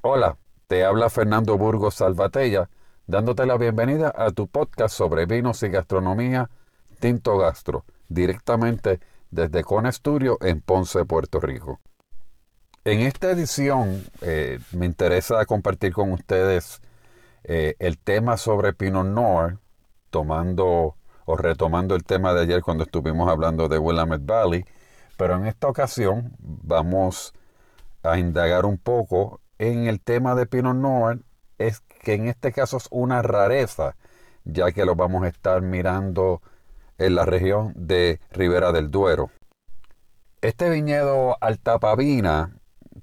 Hola, te habla Fernando Burgos Salvatella, dándote la bienvenida a tu podcast sobre vinos y gastronomía Tinto Gastro, directamente desde Con Estudio en Ponce, Puerto Rico. En esta edición eh, me interesa compartir con ustedes eh, el tema sobre Pinot Noir, tomando o retomando el tema de ayer cuando estuvimos hablando de Willamette Valley, pero en esta ocasión vamos a indagar un poco en el tema de Pinot Noir, es que en este caso es una rareza, ya que lo vamos a estar mirando en la región de Ribera del Duero. Este viñedo Altapavina,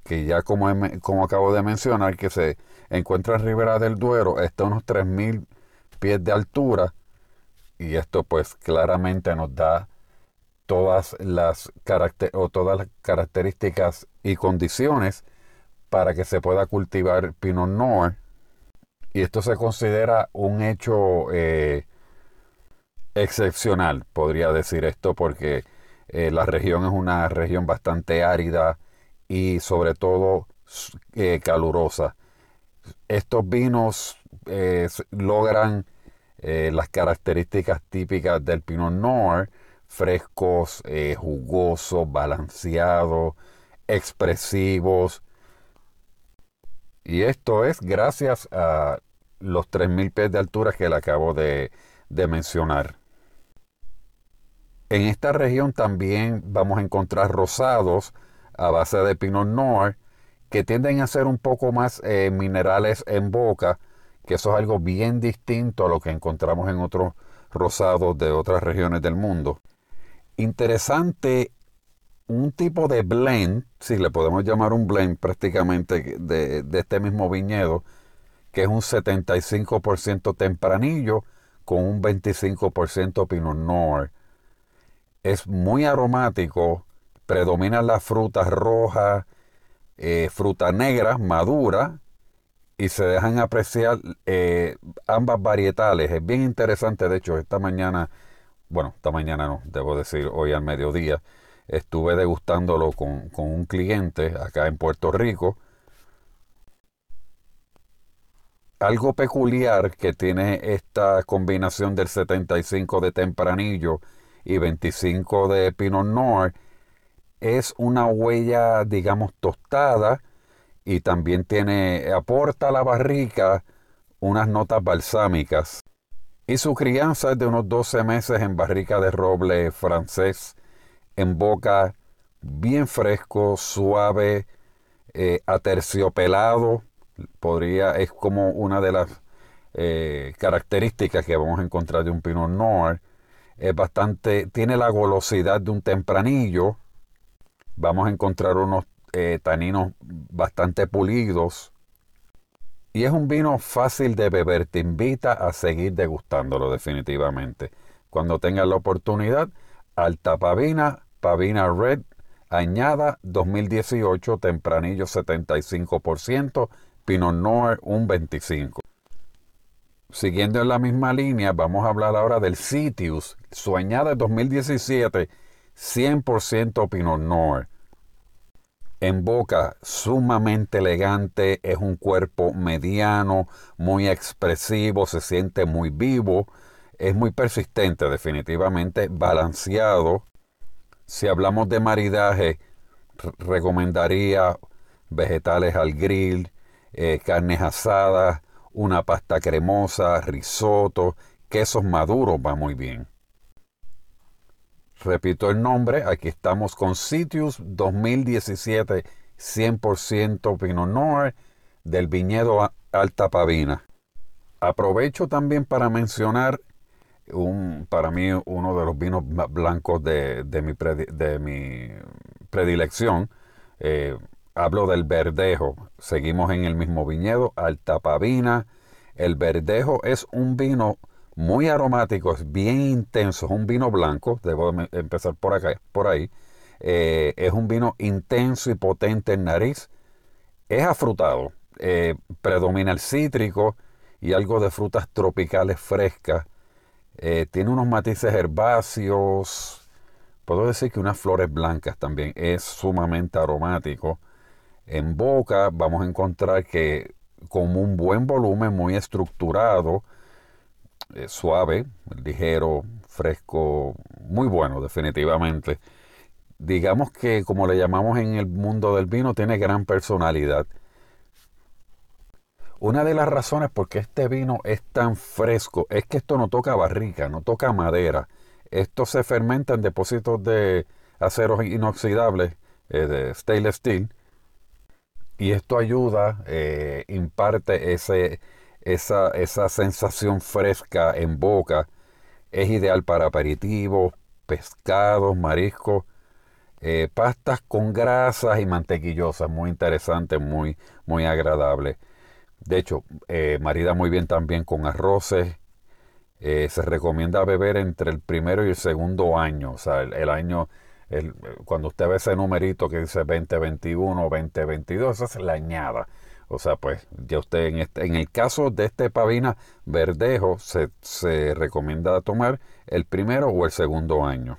que ya como, como acabo de mencionar, que se encuentra en Ribera del Duero, está a unos 3.000 pies de altura, y esto pues claramente nos da todas las, o todas las características y condiciones para que se pueda cultivar Pinot Noir. Y esto se considera un hecho eh, excepcional, podría decir esto, porque eh, la región es una región bastante árida y sobre todo eh, calurosa. Estos vinos logran las características típicas del Pinot Noir, frescos, jugosos, balanceados, expresivos, y esto es gracias a los 3.000 pies de altura que le acabo de, mencionar. En esta región también vamos a encontrar rosados a base de Pinot Noir que tienden a ser un poco más eh, minerales en boca, que eso es algo bien distinto a lo que encontramos en otros rosados de otras regiones del mundo. Interesante un tipo de blend, si le podemos llamar un blend prácticamente de, este mismo viñedo, que es un 75% tempranillo con un 25% Pinot Noir. Es muy aromático, predominan las frutas rojas, eh, fruta negra, madura, y se dejan apreciar eh, ambas varietales. Es bien interesante, de hecho, esta mañana, bueno, esta mañana no, debo decir hoy al mediodía, estuve degustándolo con, un cliente acá en Puerto Rico. Algo peculiar que tiene esta combinación del 75 de tempranillo y 25 de Pinot Noir es una huella, digamos, tostada y también tiene, aporta a la barrica unas notas balsámicas. Y su crianza es de unos 12 meses en barrica de roble francés en boca bien fresco, suave, eh, aterciopelado. Podría, es como una de las eh, características que vamos a encontrar de un Pinot Noir. Es bastante, tiene la golosidad de un tempranillo. Vamos a encontrar unos eh, taninos bastante pulidos. Y es un vino fácil de beber. Te invita a seguir degustándolo definitivamente. Cuando tengas la oportunidad, Alta Pavina, Red, añada 2018, tempranillo 75%, Pinot Noir un 25%. Siguiendo en la misma línea, vamos a hablar ahora del Citius, su añada 2017, 100% Pinot Noir. En boca, sumamente elegante, es un cuerpo mediano, muy expresivo, se siente muy vivo, es muy persistente, definitivamente balanceado. Si hablamos de maridaje, recomendaría vegetales al grill, eh, carnes asadas, una pasta cremosa, risotto, quesos maduros va muy bien. Repito el nombre, aquí estamos con Sitius 2017 100% Pinot Noir del viñedo Alta Pavina. Aprovecho también para mencionar un, para mí uno de los vinos blancos de, mi, de mi, predilección. Eh, hablo del verdejo. Seguimos en el mismo viñedo, Altapavina. El verdejo es un vino muy aromático, es bien intenso, es un vino blanco, debo empezar por acá, por ahí. Eh, es un vino intenso y potente en nariz. Es afrutado, eh, predomina el cítrico y algo de frutas tropicales frescas. Eh, tiene unos matices herbáceos. Puedo decir que unas flores blancas también. Es sumamente aromático. En boca vamos a encontrar que con un buen volumen, muy estructurado, eh, suave, ligero, fresco, muy bueno definitivamente. Digamos que como le llamamos en el mundo del vino, tiene gran personalidad. Una de las razones por qué este vino es tan fresco es que esto no toca barrica, no toca madera. Esto se fermenta en depósitos de aceros inoxidables, eh, de stainless steel, y esto ayuda, eh, imparte esa, esa sensación fresca en boca. Es ideal para aperitivos, pescados, mariscos, eh, pastas con grasas y mantequillosas. Muy interesante, muy, muy agradable. De hecho, eh, marida muy bien también con arroces. Eh, se recomienda beber entre el primero y el segundo año. O sea, el, año, el, cuando usted ve ese numerito que dice 2021 o 2022, esa es la añada. O sea, pues ya usted en, este, en el caso de este pavina verdejo se, se recomienda tomar el primero o el segundo año.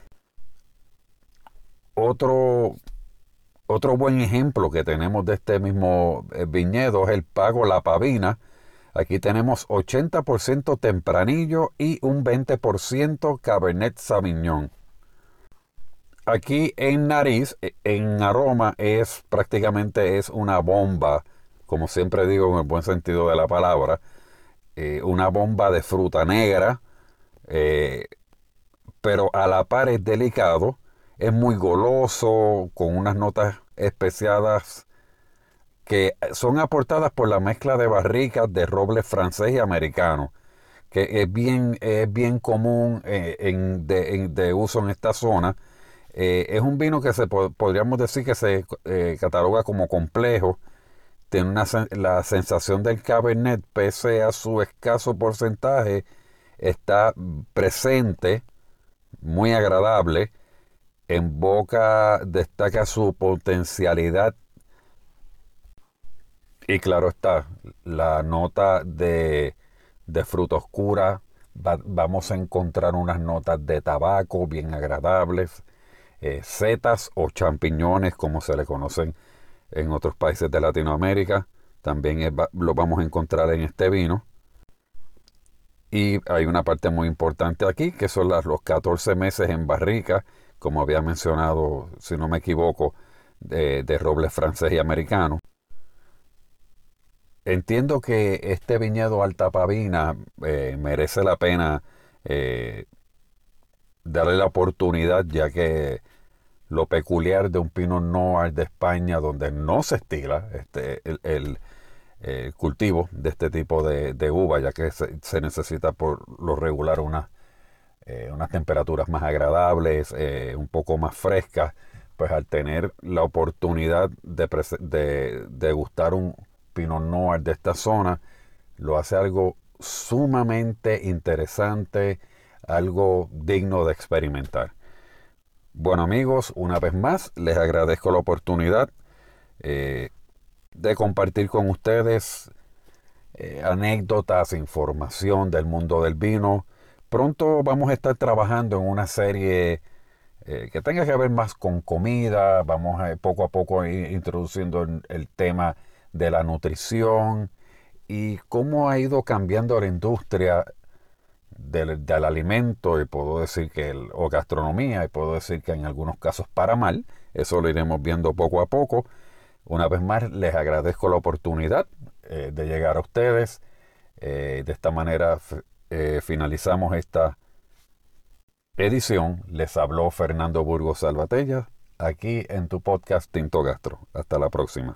Otro, otro buen ejemplo que tenemos de este mismo eh, viñedo es el Pago La Pavina. Aquí tenemos 80% Tempranillo y un 20% Cabernet Sauvignon. Aquí en nariz, e, en aroma, es prácticamente es una bomba como siempre digo en el buen sentido de la palabra, eh, una bomba de fruta negra, eh, pero a la par es delicado, es muy goloso, con unas notas especiadas que son aportadas por la mezcla de barricas de roble francés y americano, que es bien, es bien común eh, en, de, uso en esta zona. es un vino que se podríamos decir que se cataloga como complejo, tiene una, la sensación del Cabernet, pese a su escaso porcentaje, está presente, muy agradable. En boca destaca su potencialidad. Y claro está, la nota de, de fruta oscura. vamos a encontrar unas notas de tabaco bien agradables. Eh, setas o champiñones, como se le conocen en otros países de Latinoamérica. También lo vamos a encontrar en este vino. Y hay una parte muy importante aquí, que son las, los 14 meses en barrica, como había mencionado, si no me equivoco, de, roble francés y americano. Entiendo que este viñedo Altapavina eh, merece la pena eh, darle la oportunidad, ya que lo peculiar de un Pinot Noir de España donde no se estila este, el, cultivo de este tipo de, uva, ya que se, necesita por lo regular una, eh, unas temperaturas más agradables, eh, un poco más frescas, pues al tener la oportunidad de, de, gustar un Pinot Noir de esta zona, lo hace algo sumamente interesante, algo digno de experimentar. Bueno amigos, una vez más les agradezco la oportunidad eh, de compartir con ustedes eh, anécdotas, información del mundo del vino. Pronto vamos a estar trabajando en una serie eh, que tenga que ver más con comida. Vamos a poco a poco introduciendo el tema de la nutrición y cómo ha ido cambiando la industria del, alimento. Y puedo decir que o gastronomía y puedo decir que en algunos casos para mal. Eso lo iremos viendo poco a poco. Una vez más les agradezco la oportunidad eh, de llegar a ustedes eh, de esta manera eh, finalizamos esta edición. Les habló Fernando Burgos Salvatella aquí en tu podcast Tinto Gastro. Hasta la próxima